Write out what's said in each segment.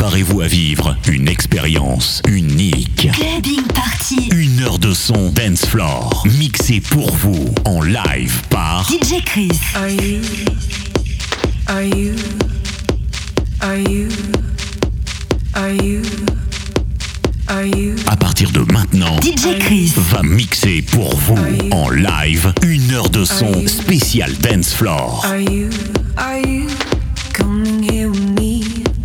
Préparez-vous à vivre une expérience unique. Clubbing Party. Une heure de son dance floor. Mixé pour vous en live par DJ Chris. Are you, are you, are you, are you. À partir de maintenant, DJ Chris va mixer pour vous en live une heure de son spécial dance floor. Are you, are you coming?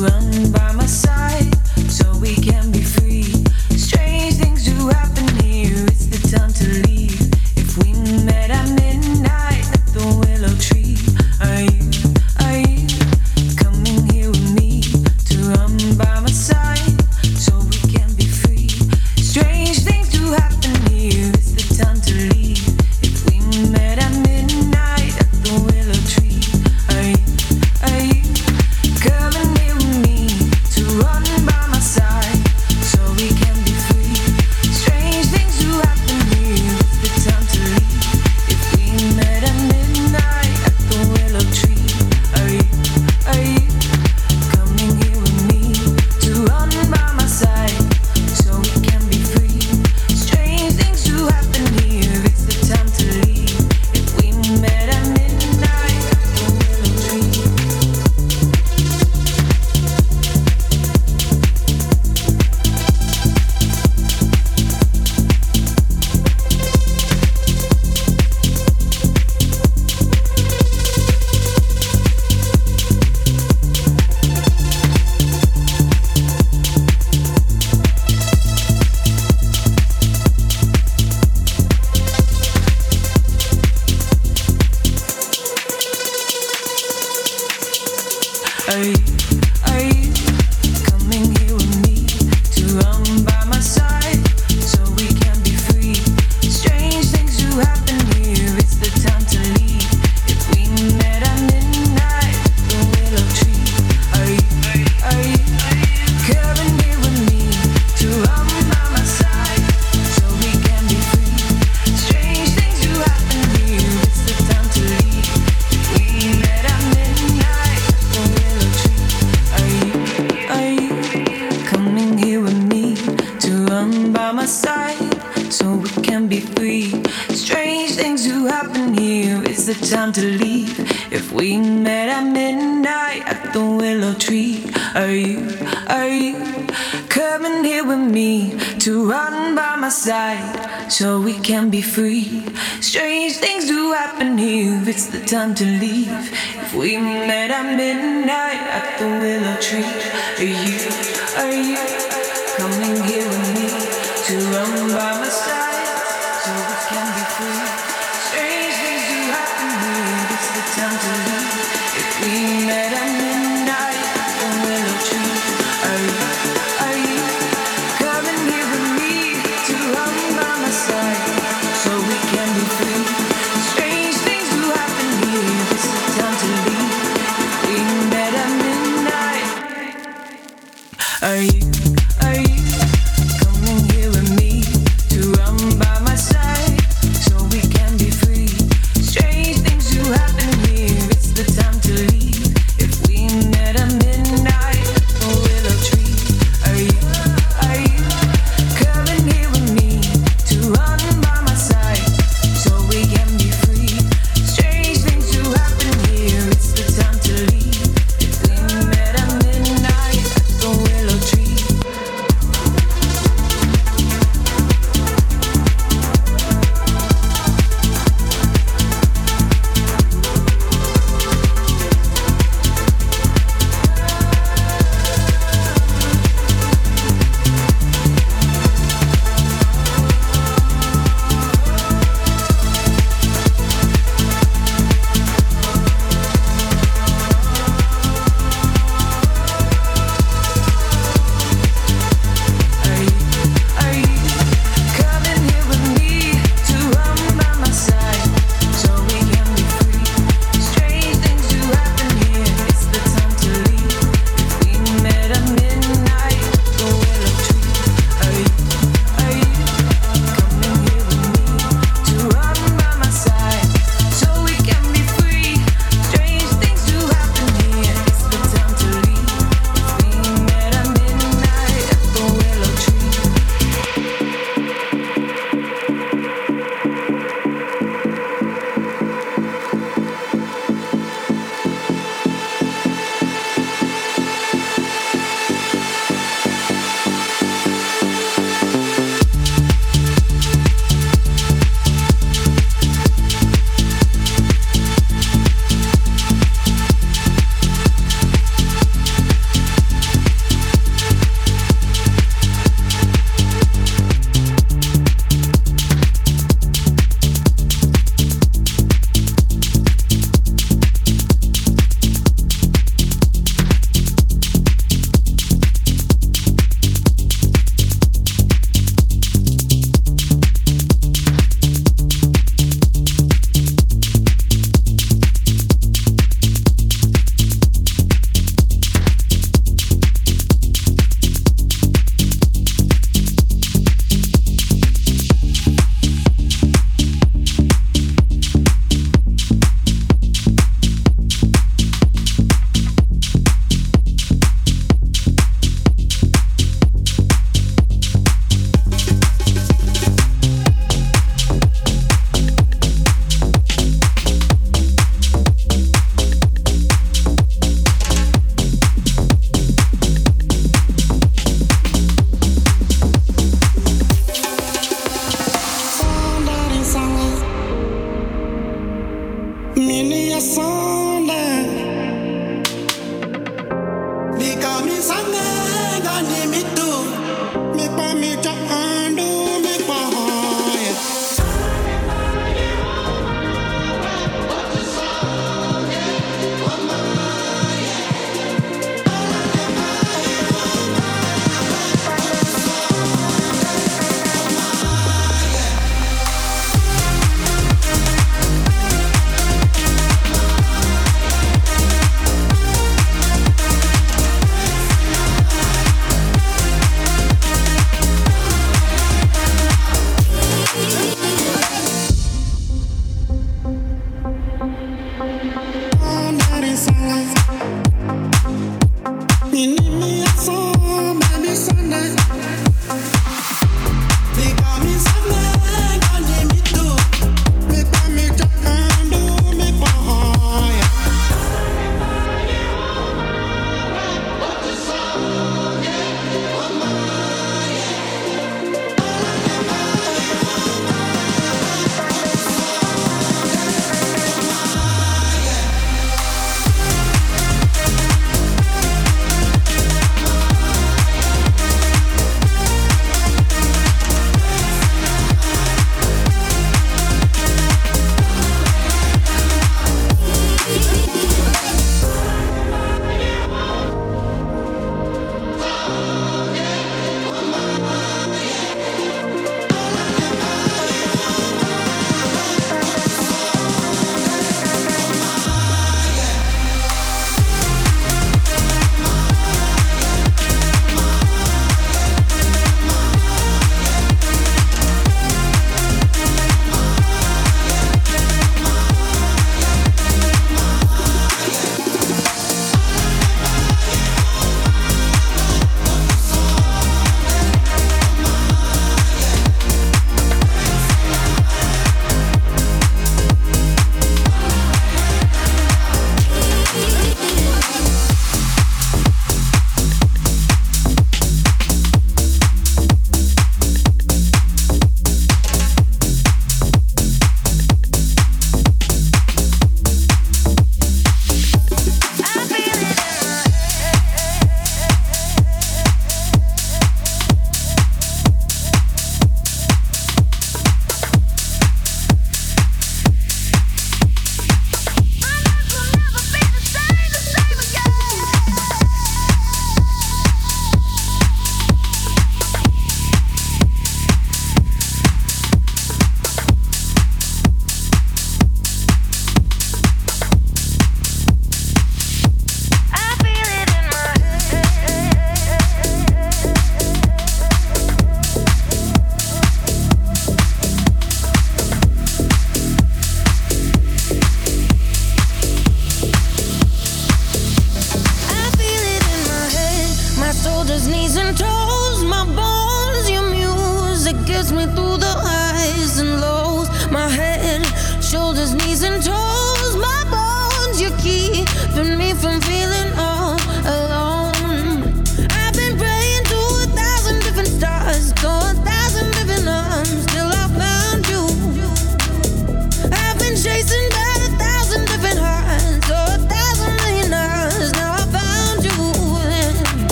run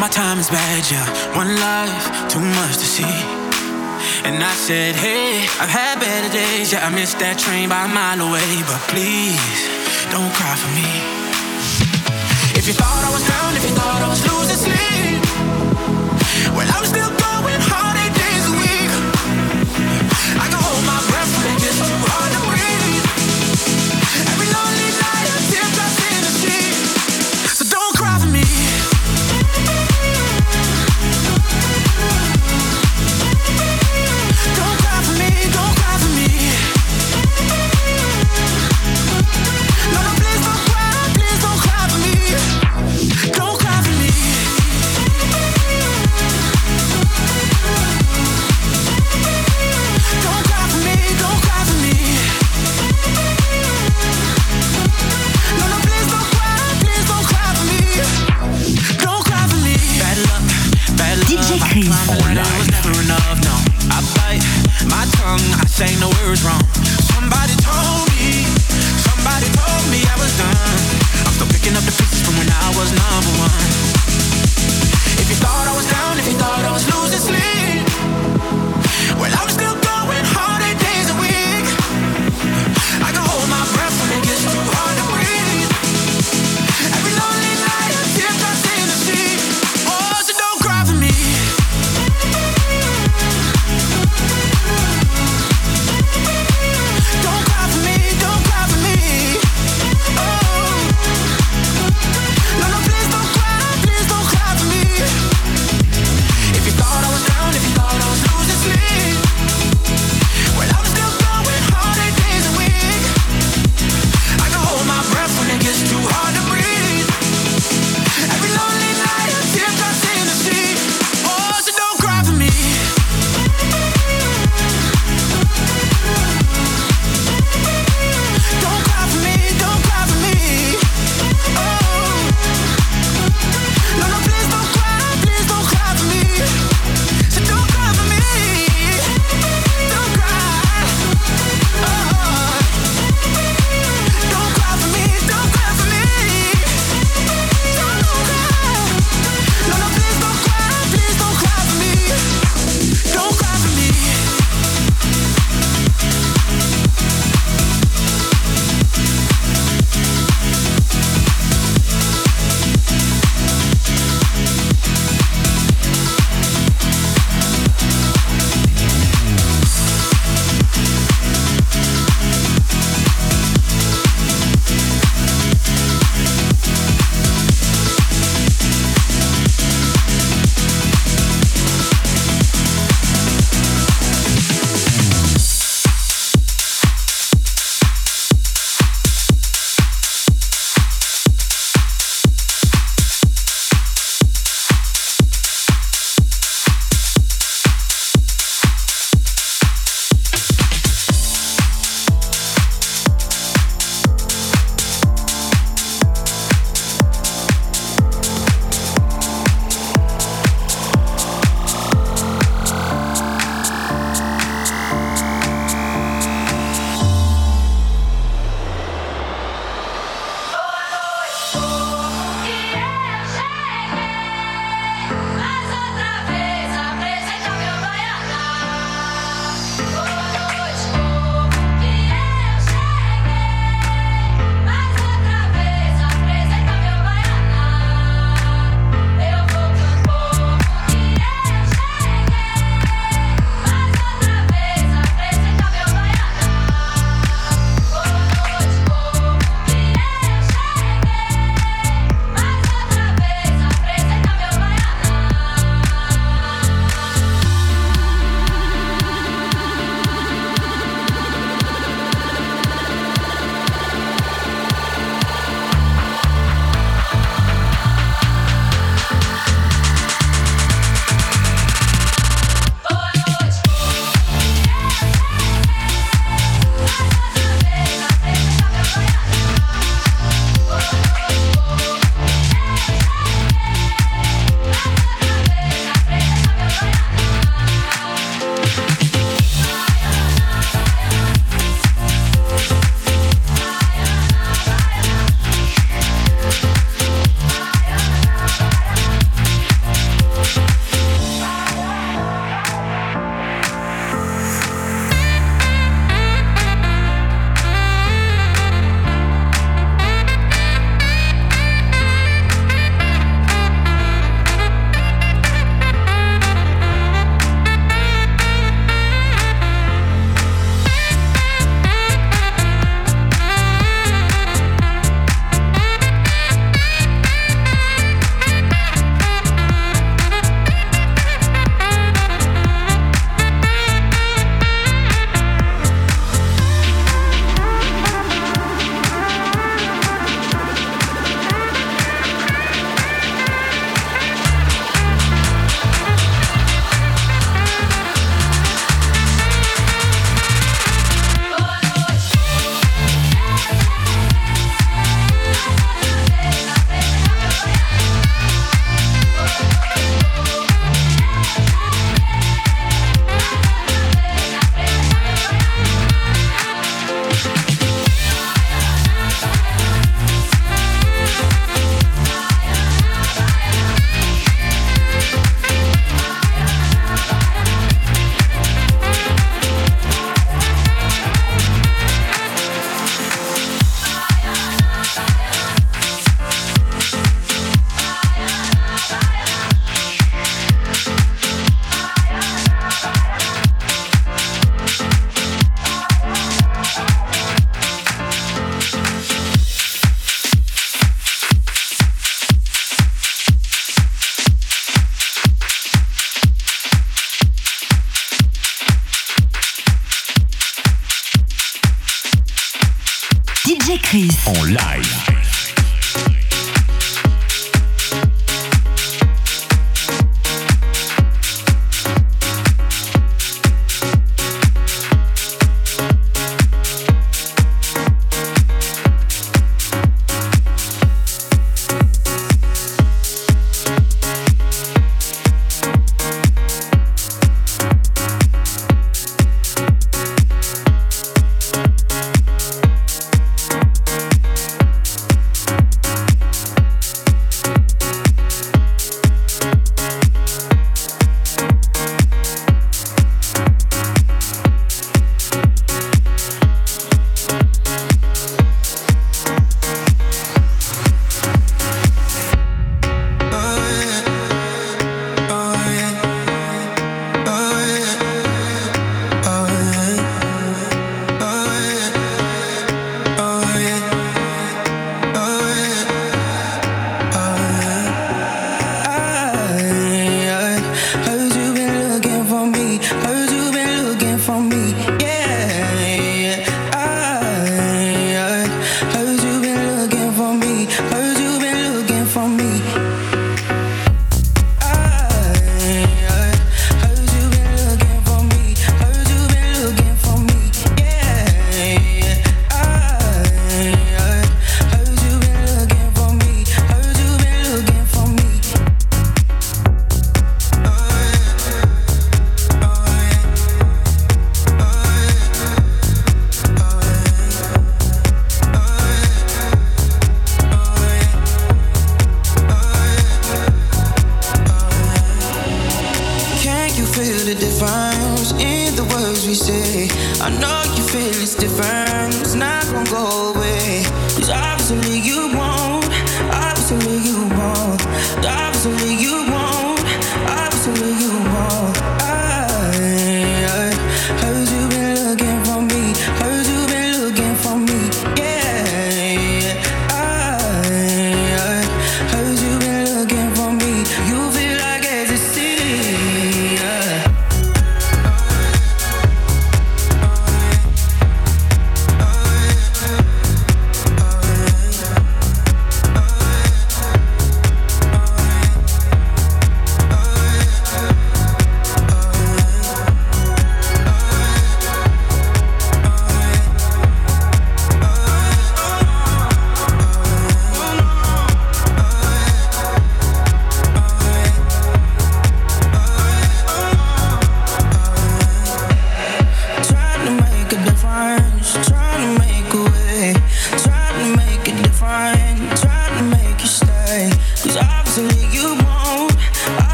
my time is bad, yeah. One life, too much to see. And I said, hey, I've had better days, yeah. I missed that train by a mile away, but please don't cry for me. If you thought I was down, if you thought I was losing sleep, well, I was.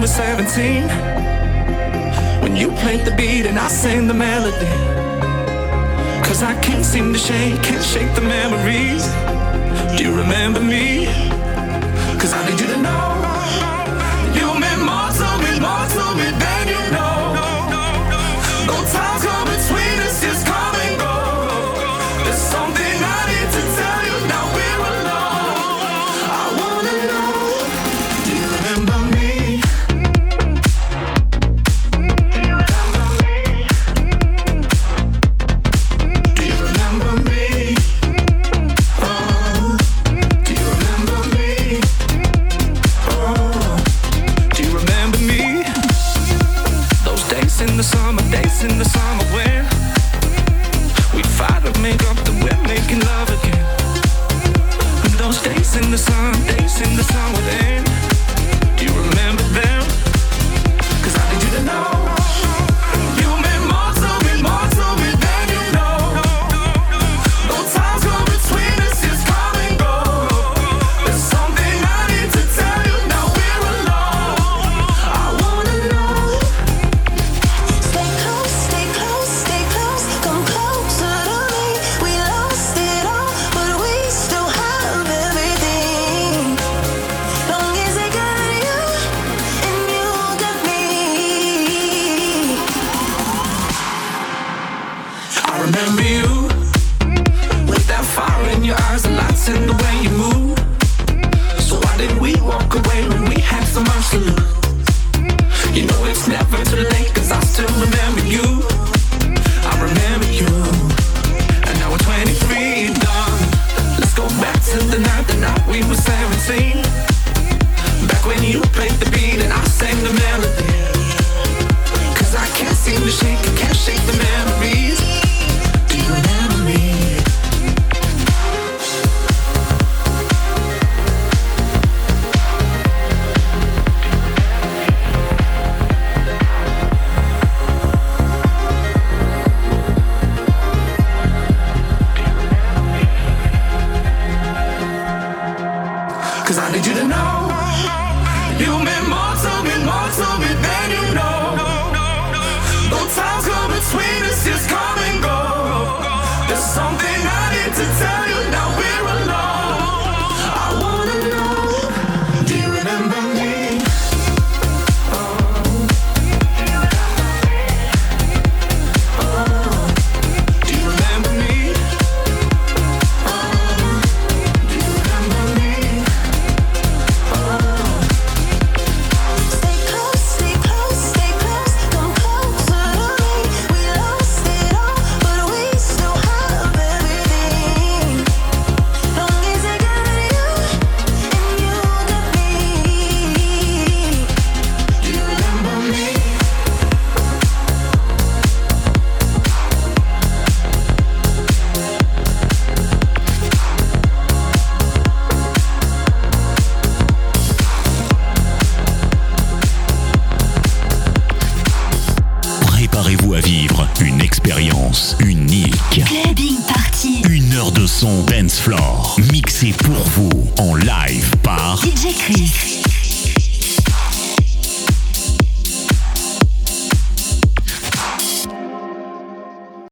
was 17 When you played the beat and I sang the melody. Cause I can't seem to shake, can't shake the memories. Do you remember me? Cause I need you to know.